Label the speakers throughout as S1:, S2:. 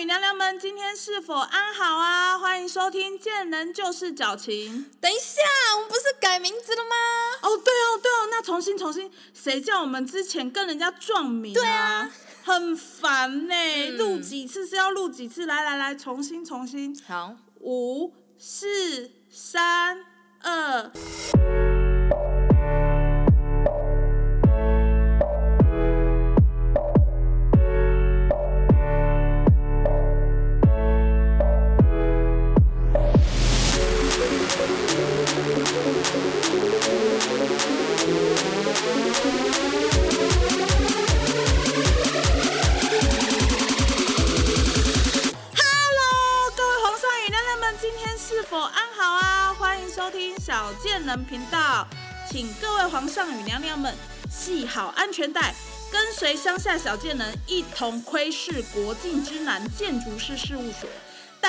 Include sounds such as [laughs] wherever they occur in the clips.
S1: 与娘娘们，今天是否安好啊？欢迎收听《见人就是矫情》。
S2: 等一下，我们不是改名字了吗？
S1: 哦，对哦，对哦，那重新重新，谁叫我们之前跟人家撞名？
S2: 对啊，
S1: 很烦呢，录几次是要录几次？来来来，重新重新。
S2: 好，
S1: 五、四、三、二。Hello，各位皇上与娘娘们，今天是否安好啊？欢迎收听小贱人频道，请各位皇上与娘娘们系好安全带，跟随乡下小贱人一同窥视国境之南，建筑师事务所。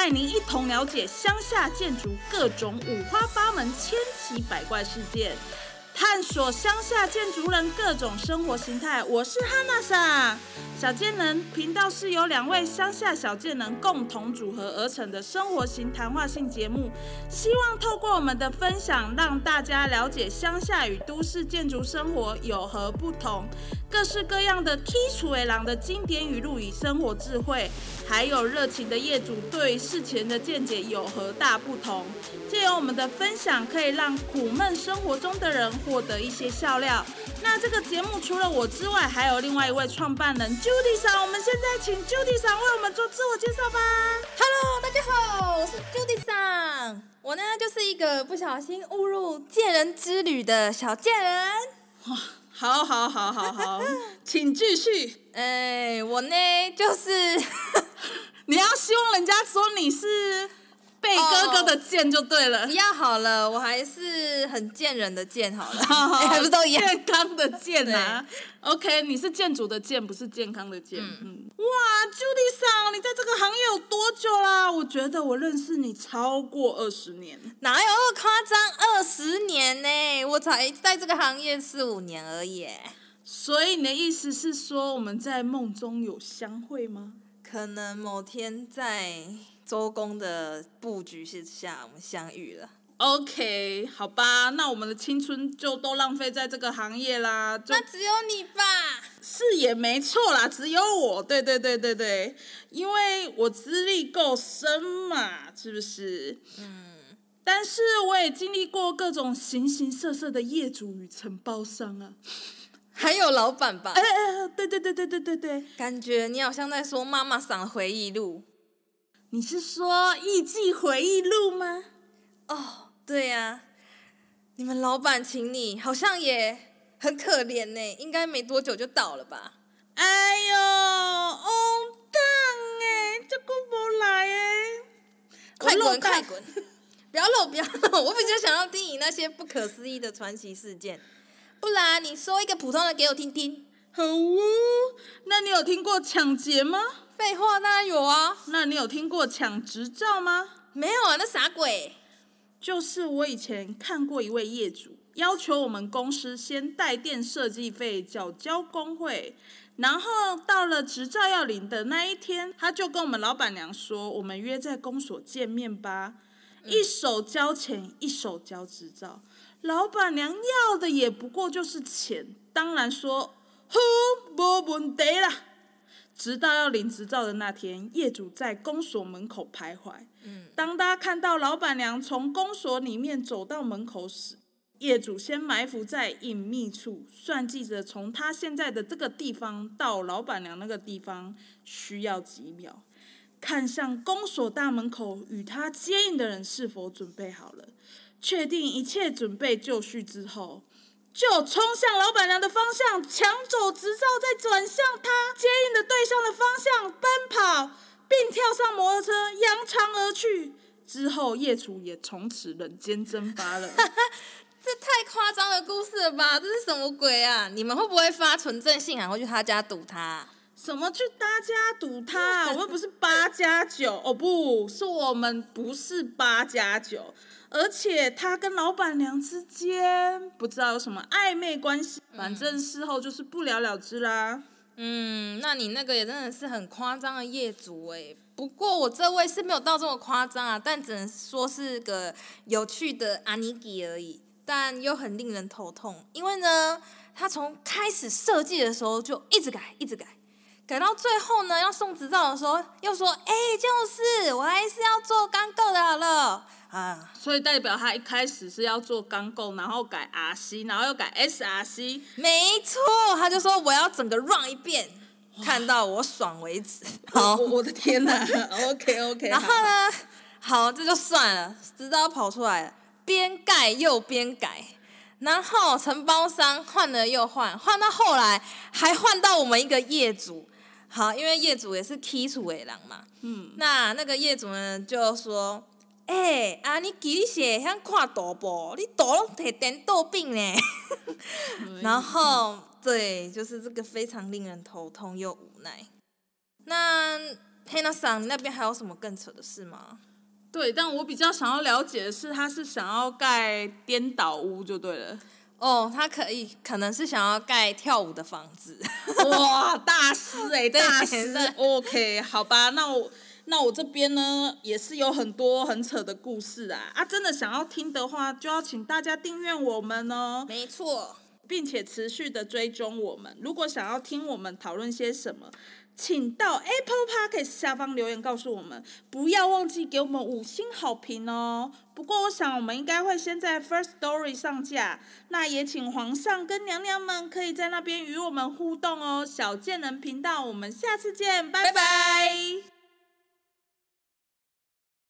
S1: 带您一同了解乡下建筑各种五花八门、千奇百怪事件。探索乡下建筑人各种生活形态，我是哈娜莎。小贱人频道是由两位乡下小贱人共同组合而成的生活型谈话性节目，希望透过我们的分享，让大家了解乡下与都市建筑生活有何不同，各式各样的剔除为狼的经典语录与生活智慧，还有热情的业主对事前的见解有何大不同。借由我们的分享，可以让苦闷生活中的人获得一些笑料。那这个节目除了我之外，还有另外一位创办人 Judy 桑。我们现在请 Judy 桑为我们做自我介绍吧。
S2: Hello，大家好，我是 Judy 桑。我呢就是一个不小心误入贱人之旅的小贱人。
S1: 好好好好好，[laughs] 请继续。
S2: 哎，我呢就是 [laughs]
S1: 你要希望人家说你是贝哥哥的贱就对了
S2: 不。要好了，我还是很贱人的贱好了，哎 [laughs] [laughs] 还不是都一样？
S1: 健康的健啊？OK，你是建筑的建，不是健康的健。嗯，哇，Judy 桑，你在这个行业有多久啦？我觉得我认识你超过二十年。
S2: 哪有那么夸张？二十年呢，我才在这个行业四五年而已。
S1: 所以你的意思是说我们在梦中有相会吗？
S2: 可能某天在周公的布局之下，我们相遇了。
S1: OK，好吧，那我们的青春就都浪费在这个行业啦。就
S2: 那只有你吧？
S1: 是也没错啦，只有我，对对对对对，因为我资历够深嘛，是不是？嗯。但是我也经历过各种形形色色的业主与承包商啊。
S2: 还有老板吧
S1: 哎？哎，哎对对对对对对对，
S2: 感觉你好像在说妈妈桑的回忆录。
S1: 你是说艺伎回忆录吗？
S2: 哦，对呀、你们老板请你，好像也很可怜呢，应该没多久就倒了吧？
S1: 哎呦，哦当哎，这个不来哎，
S2: 快滚，快滚！[laughs] 不要漏，不要漏！我比较想要听你那些不可思议的传奇事件，不然你说一个普通的给我听听。
S1: 好哦，那你有听过抢劫吗？
S2: 废话当然有啊，
S1: 那你有听过抢执照吗？
S2: 没有啊，那啥鬼？
S1: 就是我以前看过一位业主要求我们公司先带电设计费缴交工会，然后到了执照要领的那一天，他就跟我们老板娘说：“我们约在公所见面吧。”一手交钱，一手交执照。老板娘要的也不过就是钱，当然说：“好，没问题啦。”直到要领执照的那天，业主在公所门口徘徊。当大家看到老板娘从公所里面走到门口时，业主先埋伏在隐秘处，算计着从他现在的这个地方到老板娘那个地方需要几秒。看向公所大门口与他接应的人是否准备好了，确定一切准备就绪之后，就冲向老板娘的方向，抢走执照，再转向他接对象的方向奔跑，并跳上摩托车扬长而去。之后，业主也从此人间蒸发了。[laughs]
S2: 这太夸张的故事了吧？这是什么鬼啊？你们会不会发纯正信函，会去他家堵他？
S1: 什么去他家堵他、啊？我们不是八加九哦，不是我们不是八加九，而且他跟老板娘之间不知道有什么暧昧关系，反正事后就是不了了之啦。
S2: 嗯，嗯那你那个也真的是很夸张的业主哎，不过我这位是没有到这么夸张啊，但只能说是个有趣的阿尼基而已，但又很令人头痛，因为呢，他从开始设计的时候就一直改，一直改，改到最后呢，要送执照的时候又说，哎，就是我还是要做钢构的好了啊，
S1: 所以代表他一开始是要做钢构，然后改 RC，然后又改 SRC。
S2: 没错，他就说我要整个 run 一遍。看到我爽为止。
S1: 好，我的天哪！[laughs] OK OK。[laughs]
S2: 然后呢？好，这就算了，直到跑出来了，边盖又边改，然后承包商换了又换，换到后来还换到我们一个业主。好，因为业主也是基础为狼嘛。嗯。那那个业主呢就说：“哎，啊，你给你写像看图不？你图拢摕电豆病呢？” [laughs] 然后。对，就是这个非常令人头痛又无奈。那黑娜桑，你那边还有什么更扯的事吗？
S1: 对，但我比较想要了解的是，他是想要盖颠倒屋就对了。
S2: 哦，他可以，可能是想要盖跳舞的房子。
S1: 哇，大师哎，[laughs] 大师。OK，好吧，那我那我这边呢，也是有很多很扯的故事啊。啊，真的想要听的话，就要请大家订阅我们哦。
S2: 没错。
S1: 并且持续的追踪我们。如果想要听我们讨论些什么，请到 Apple Podcast 下方留言告诉我们。不要忘记给我们五星好评哦。不过我想我们应该会先在 First Story 上架，那也请皇上跟娘娘们可以在那边与我们互动哦。小贱人频道，我们下次见，拜拜。